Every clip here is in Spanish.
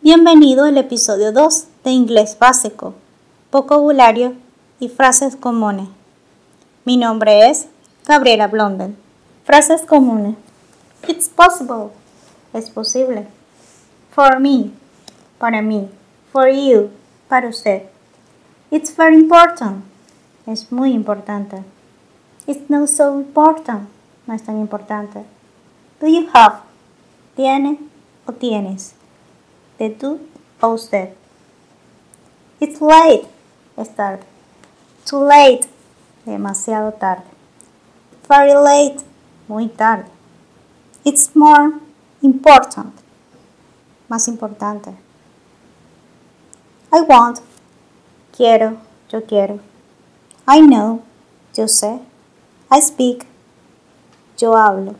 Bienvenido al episodio 2 de Inglés Básico, Vocabulario y Frases Comunes. Mi nombre es Gabriela Blonden. Frases comunes. It's possible. Es posible. For me. Para mí. For you. Para usted. It's very important. Es muy importante. It's not so important. No es tan importante. Do you have? ¿Tiene o tienes? De tú o usted. It's late. Es tarde. Too late. Demasiado tarde. Very late. Muy tarde. It's more important. Más importante. I want. Quiero. Yo quiero. I know. Yo sé. I speak. Yo hablo.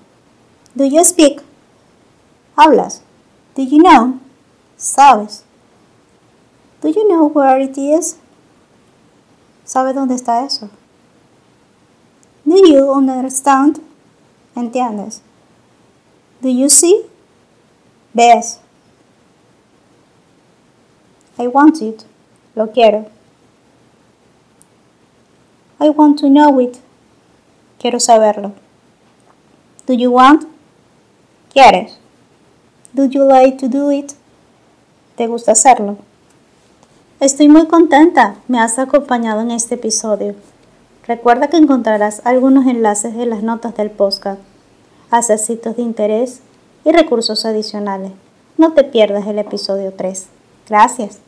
Do you speak? Hablas. Do you know? Sabes. Do you know where it is? ¿Sabe dónde está eso? Do you understand? ¿Entiendes? Do you see? ¿Ves? I want it. Lo quiero. I want to know it. Quiero saberlo. Do you want? ¿Quieres? Do you like to do it? ¿Te gusta hacerlo? Estoy muy contenta. Me has acompañado en este episodio. Recuerda que encontrarás algunos enlaces en las notas del podcast, sitios de interés y recursos adicionales. No te pierdas el episodio 3. Gracias.